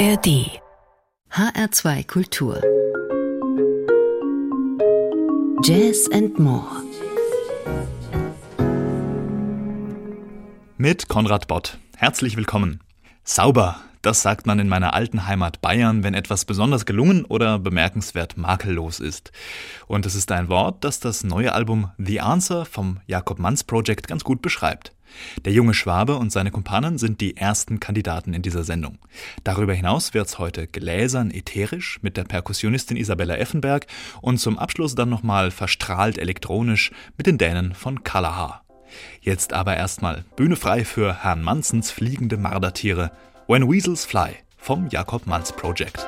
ARD HR2 Kultur Jazz and More Mit Konrad Bott. Herzlich willkommen. Sauber, das sagt man in meiner alten Heimat Bayern, wenn etwas besonders gelungen oder bemerkenswert makellos ist. Und es ist ein Wort, das das neue Album The Answer vom Jakob Manns Project ganz gut beschreibt. Der junge Schwabe und seine Kumpanen sind die ersten Kandidaten in dieser Sendung. Darüber hinaus wird's heute gläsern ätherisch mit der Perkussionistin Isabella Effenberg und zum Abschluss dann nochmal verstrahlt elektronisch mit den Dänen von Kalahar. Jetzt aber erstmal Bühne frei für Herrn Mannsens fliegende Mardertiere When Weasels Fly vom Jakob Manns Project.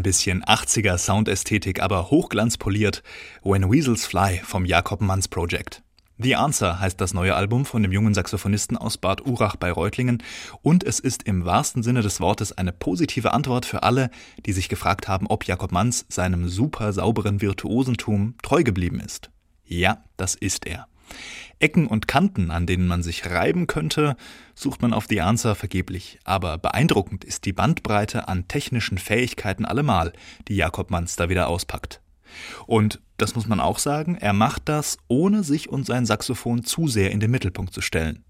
Ein bisschen 80er Soundästhetik, aber hochglanzpoliert. When Weasels Fly vom Jakob Manns Project. The Answer heißt das neue Album von dem jungen Saxophonisten aus Bad Urach bei Reutlingen und es ist im wahrsten Sinne des Wortes eine positive Antwort für alle, die sich gefragt haben, ob Jakob Manns seinem super sauberen Virtuosentum treu geblieben ist. Ja, das ist er. Ecken und Kanten, an denen man sich reiben könnte, sucht man auf The Answer vergeblich. Aber beeindruckend ist die Bandbreite an technischen Fähigkeiten allemal, die Jakob Manns da wieder auspackt. Und das muss man auch sagen, er macht das, ohne sich und sein Saxophon zu sehr in den Mittelpunkt zu stellen.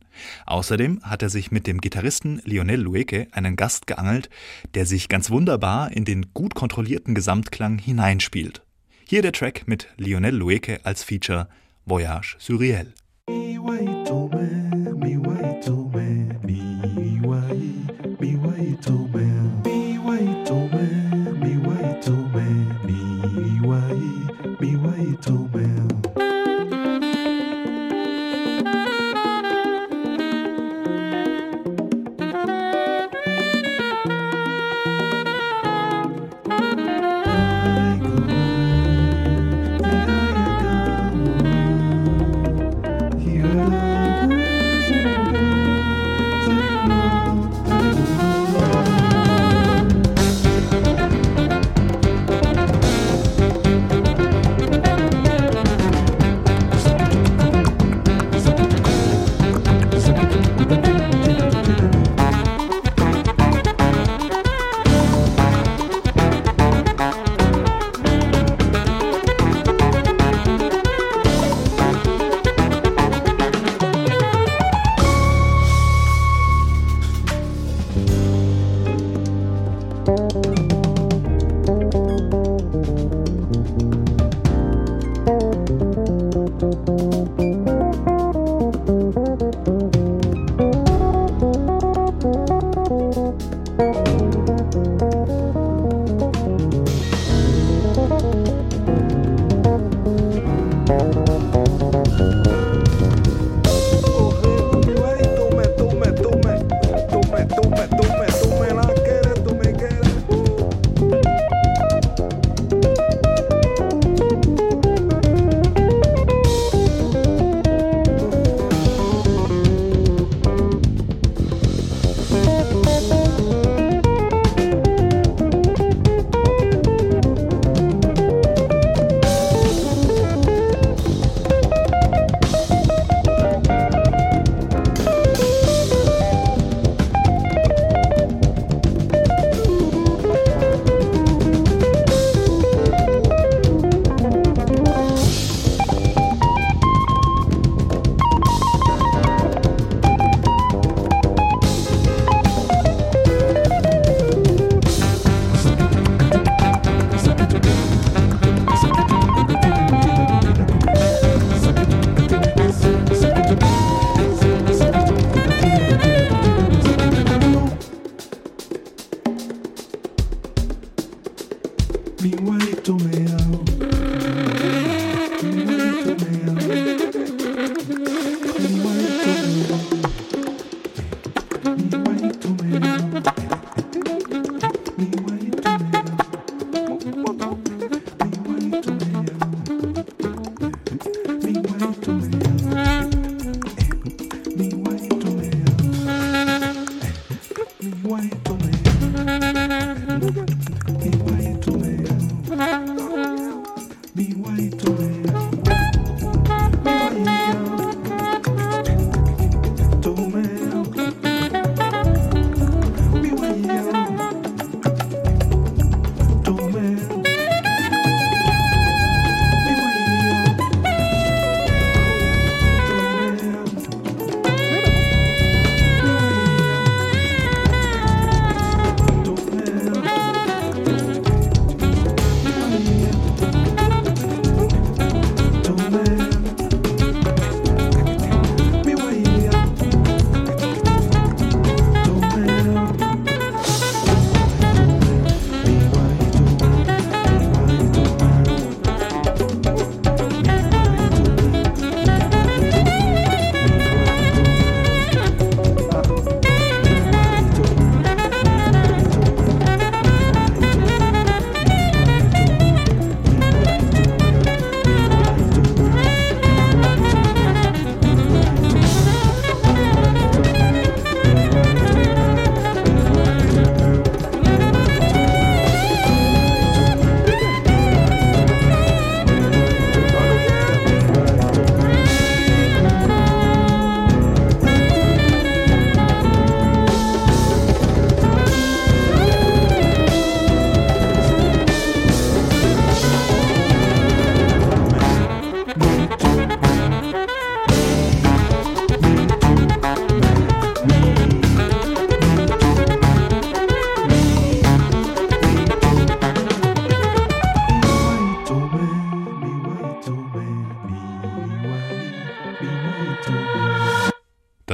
Außerdem hat er sich mit dem Gitarristen Lionel Lueke einen Gast geangelt, der sich ganz wunderbar in den gut kontrollierten Gesamtklang hineinspielt. Hier der Track mit Lionel Lueke als Feature Voyage wait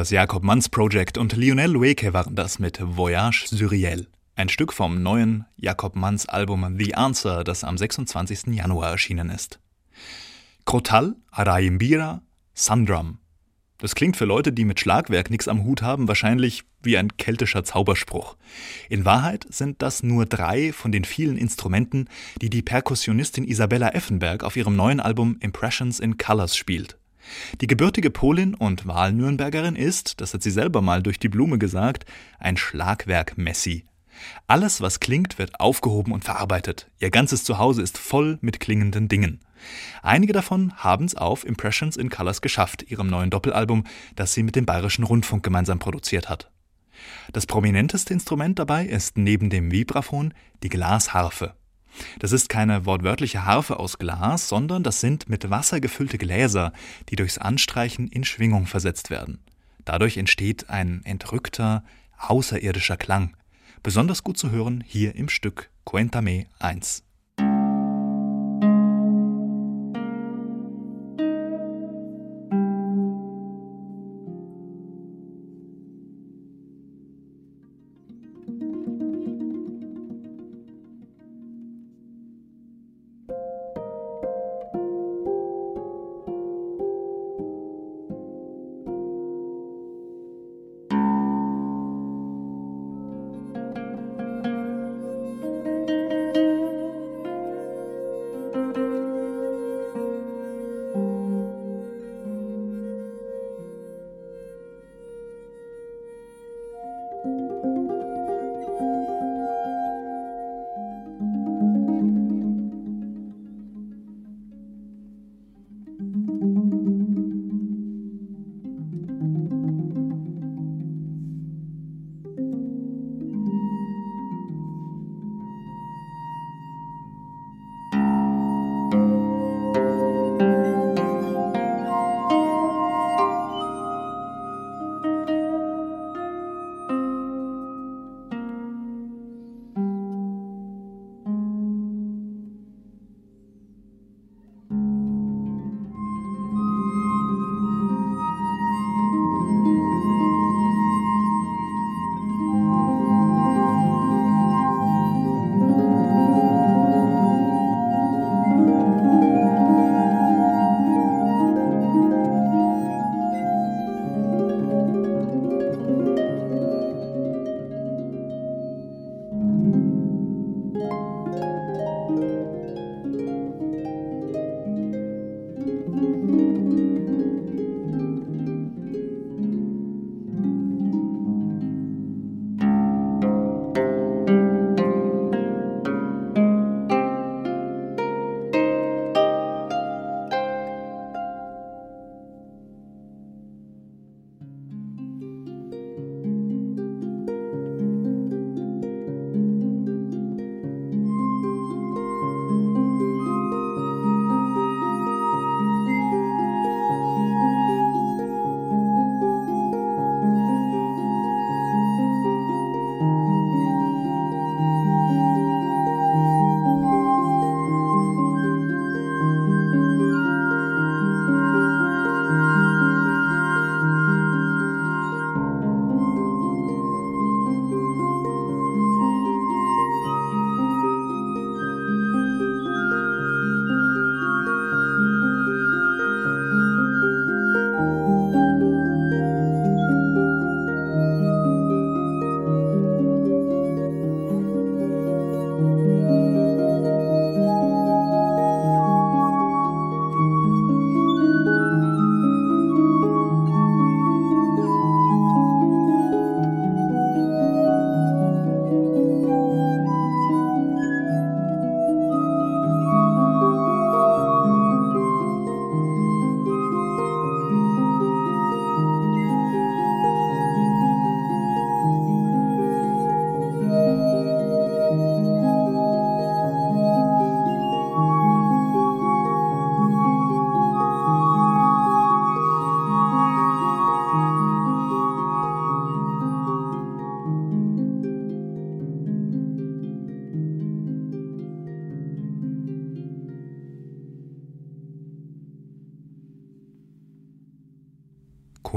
das Jakob Manns Project und Lionel Lueke waren das mit Voyage Suriel. Ein Stück vom neuen Jakob Manns Album The Answer, das am 26. Januar erschienen ist. Krotal, Araimbira, Sundrum. Das klingt für Leute, die mit Schlagwerk nichts am Hut haben, wahrscheinlich wie ein keltischer Zauberspruch. In Wahrheit sind das nur drei von den vielen Instrumenten, die die Perkussionistin Isabella Effenberg auf ihrem neuen Album Impressions in Colors spielt. Die gebürtige Polin und Wahlnürnbergerin ist, das hat sie selber mal durch die Blume gesagt, ein Schlagwerk-Messi. Alles, was klingt, wird aufgehoben und verarbeitet. Ihr ganzes Zuhause ist voll mit klingenden Dingen. Einige davon haben es auf Impressions in Colors geschafft, ihrem neuen Doppelalbum, das sie mit dem Bayerischen Rundfunk gemeinsam produziert hat. Das prominenteste Instrument dabei ist neben dem Vibraphon die Glasharfe. Das ist keine wortwörtliche Harfe aus Glas, sondern das sind mit Wasser gefüllte Gläser, die durchs Anstreichen in Schwingung versetzt werden. Dadurch entsteht ein entrückter, außerirdischer Klang. Besonders gut zu hören hier im Stück Cuéntame 1.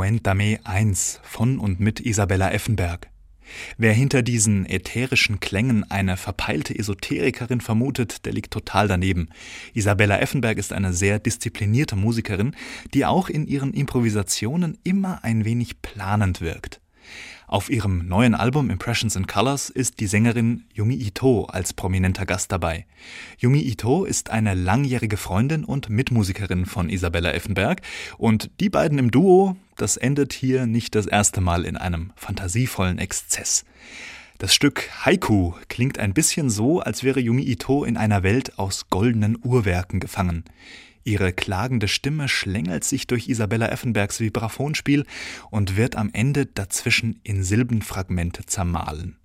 Cuéntame 1 von und mit Isabella Effenberg. Wer hinter diesen ätherischen Klängen eine verpeilte Esoterikerin vermutet, der liegt total daneben. Isabella Effenberg ist eine sehr disziplinierte Musikerin, die auch in ihren Improvisationen immer ein wenig planend wirkt. Auf ihrem neuen Album Impressions in Colors ist die Sängerin Yumi Ito als prominenter Gast dabei. Yumi Ito ist eine langjährige Freundin und Mitmusikerin von Isabella Effenberg und die beiden im Duo, das endet hier nicht das erste Mal in einem fantasievollen Exzess. Das Stück Haiku klingt ein bisschen so, als wäre Yumi Ito in einer Welt aus goldenen Uhrwerken gefangen. Ihre klagende Stimme schlängelt sich durch Isabella Effenbergs Vibraphonspiel und wird am Ende dazwischen in Silbenfragmente zermahlen.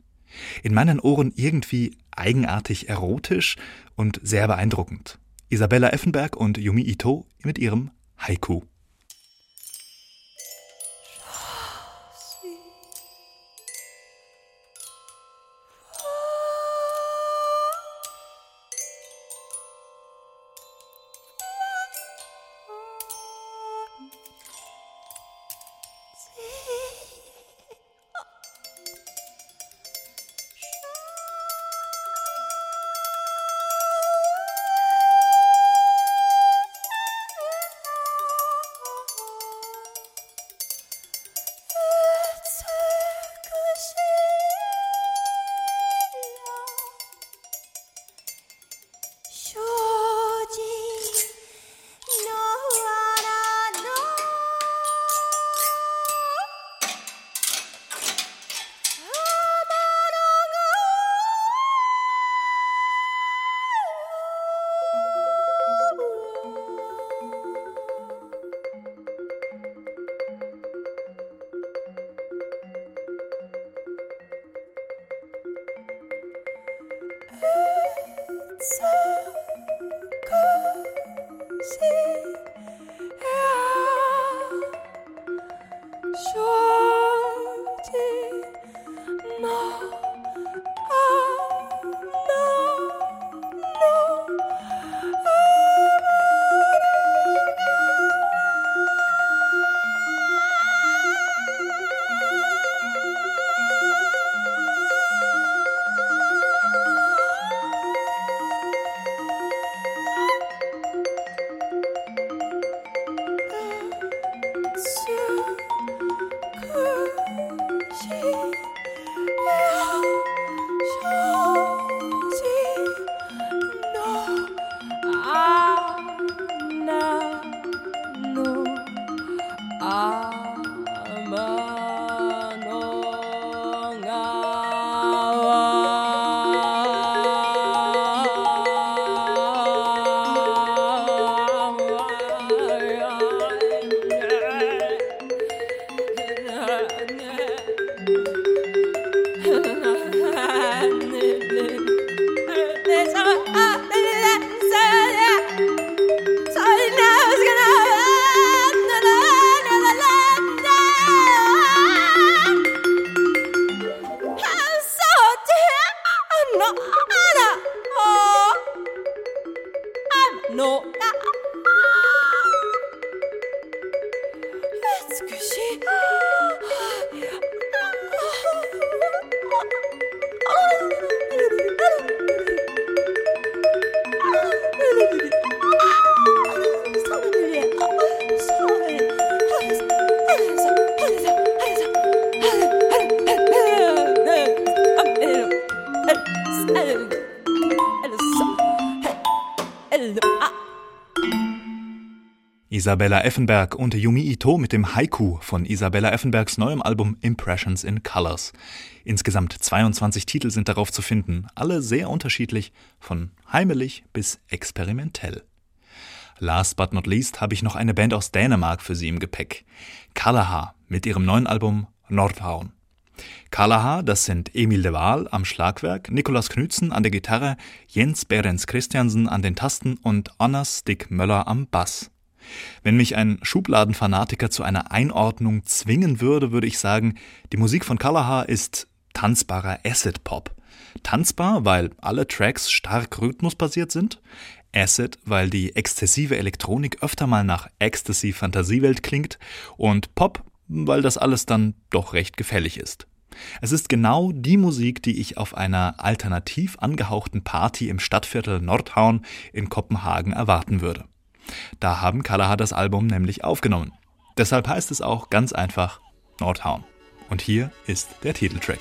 In meinen Ohren irgendwie eigenartig erotisch und sehr beeindruckend. Isabella Effenberg und Yumi Ito mit ihrem Haiku. Isabella Effenberg und Yumi Ito mit dem Haiku von Isabella Effenbergs neuem Album Impressions in Colors. Insgesamt 22 Titel sind darauf zu finden, alle sehr unterschiedlich, von heimelig bis experimentell. Last but not least habe ich noch eine Band aus Dänemark für Sie im Gepäck. Kalaha mit ihrem neuen Album Nordhavn. Kalaha, das sind Emil de Waal am Schlagwerk, Nikolaus Knützen an der Gitarre, Jens Behrens Christiansen an den Tasten und Anna Stick Möller am Bass. Wenn mich ein Schubladenfanatiker zu einer Einordnung zwingen würde, würde ich sagen, die Musik von Kalaha ist tanzbarer Acid Pop. Tanzbar, weil alle Tracks stark rhythmusbasiert sind. Acid, weil die exzessive Elektronik öfter mal nach Ecstasy Fantasiewelt klingt. Und Pop, weil das alles dann doch recht gefällig ist. Es ist genau die Musik, die ich auf einer alternativ angehauchten Party im Stadtviertel Nordhorn in Kopenhagen erwarten würde. Da haben Kalaha das Album nämlich aufgenommen. Deshalb heißt es auch ganz einfach Nordhorn. Und hier ist der Titeltrack.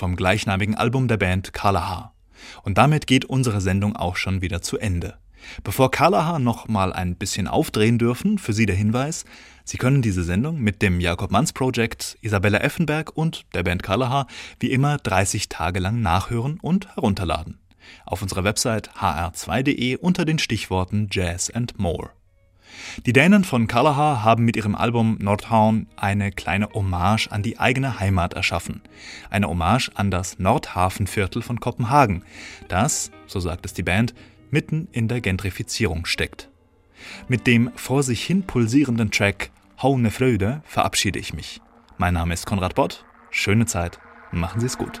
Vom gleichnamigen Album der Band Kalaha. Und damit geht unsere Sendung auch schon wieder zu Ende. Bevor Kalaha noch mal ein bisschen aufdrehen dürfen, für Sie der Hinweis, Sie können diese Sendung mit dem Jakob Manns Project, Isabella Effenberg und der Band Kalaha wie immer 30 Tage lang nachhören und herunterladen. Auf unserer Website hr2.de unter den Stichworten Jazz and More. Die Dänen von Kalaha haben mit ihrem Album Nordhavn eine kleine Hommage an die eigene Heimat erschaffen. Eine Hommage an das Nordhafenviertel von Kopenhagen, das, so sagt es die Band, mitten in der Gentrifizierung steckt. Mit dem vor sich hin pulsierenden Track Haune Freude verabschiede ich mich. Mein Name ist Konrad Bott. Schöne Zeit. Machen Sie es gut.